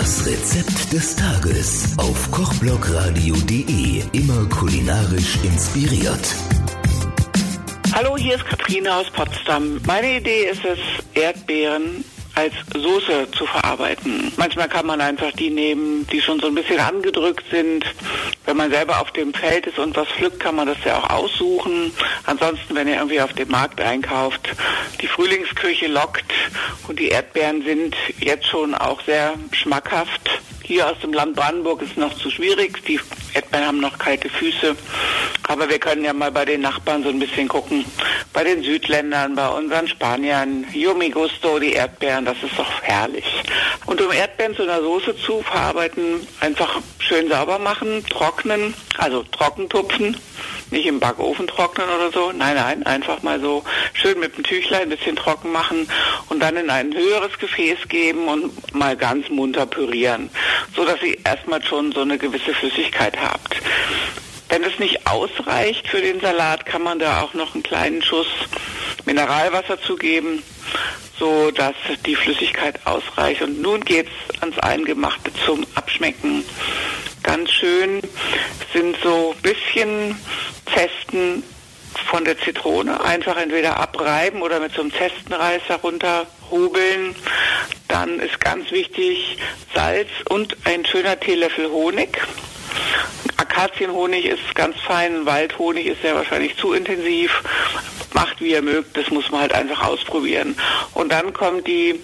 Das Rezept des Tages auf kochblogradio.de. Immer kulinarisch inspiriert. Hallo, hier ist Katrine aus Potsdam. Meine Idee ist es, Erdbeeren als Soße zu verarbeiten. Manchmal kann man einfach die nehmen, die schon so ein bisschen angedrückt sind. Wenn man selber auf dem Feld ist und was pflückt, kann man das ja auch aussuchen. Ansonsten, wenn ihr irgendwie auf dem Markt einkauft, die Frühlingsküche lockt und die Erdbeeren sind jetzt schon auch sehr schmackhaft. Hier aus dem Land Brandenburg ist es noch zu schwierig. Die Erdbeeren haben noch kalte Füße. Aber wir können ja mal bei den Nachbarn so ein bisschen gucken. Bei den Südländern, bei unseren Spaniern, Yumi Gusto, die Erdbeeren, das ist doch herrlich. Und um Erdbeeren zu einer Soße zu verarbeiten, einfach schön sauber machen, trocknen, also trockentupfen, nicht im Backofen trocknen oder so. Nein, nein, einfach mal so schön mit dem Tüchlein ein bisschen trocken machen und dann in ein höheres Gefäß geben und mal ganz munter pürieren, so dass ihr erstmal schon so eine gewisse Flüssigkeit habt. Wenn es nicht ausreicht für den Salat, kann man da auch noch einen kleinen Schuss Mineralwasser zugeben, so dass die Flüssigkeit ausreicht. Und nun geht's ans Eingemachte zum Abschmecken. Ganz schön sind so bisschen Zesten von der Zitrone einfach entweder abreiben oder mit so einem Zestenreißer runterhobeln. Dann ist ganz wichtig Salz und ein schöner Teelöffel Honig. Akazienhonig ist ganz fein, Waldhonig ist ja wahrscheinlich zu intensiv. Macht wie ihr mögt, das muss man halt einfach ausprobieren. Und dann kommt die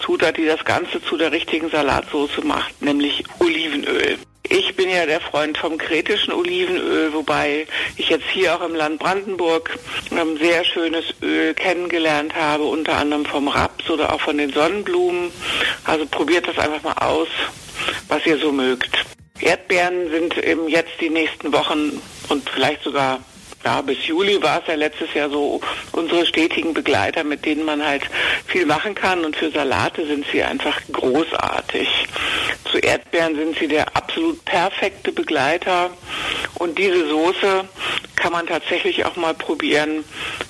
Zutat, die das Ganze zu der richtigen Salatsauce macht, nämlich Olivenöl. Ich bin ja der Freund vom kretischen Olivenöl, wobei ich jetzt hier auch im Land Brandenburg ein sehr schönes Öl kennengelernt habe, unter anderem vom Raps oder auch von den Sonnenblumen. Also probiert das einfach mal aus, was ihr so mögt. Erdbeeren sind eben jetzt die nächsten Wochen und vielleicht sogar ja, bis Juli war es ja letztes Jahr so unsere stetigen Begleiter, mit denen man halt viel machen kann. Und für Salate sind sie einfach großartig. Zu Erdbeeren sind sie der absolut perfekte Begleiter. Und diese Soße kann man tatsächlich auch mal probieren,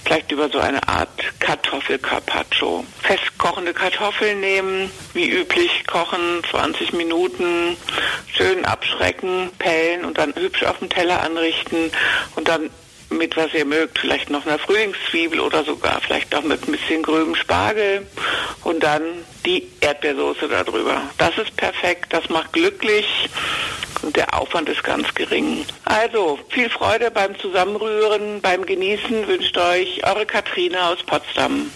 vielleicht über so eine Art Kartoffelcarpaccio. Festkochende Kartoffeln nehmen, wie üblich kochen, 20 Minuten, schön abschrecken, pellen und dann hübsch auf dem Teller anrichten und dann mit was ihr mögt, vielleicht noch einer Frühlingszwiebel oder sogar vielleicht auch mit ein bisschen grünem Spargel und dann die Erdbeersoße darüber. Das ist perfekt, das macht glücklich und der Aufwand ist ganz gering. Also viel Freude beim Zusammenrühren, beim Genießen wünscht euch eure Katrine aus Potsdam.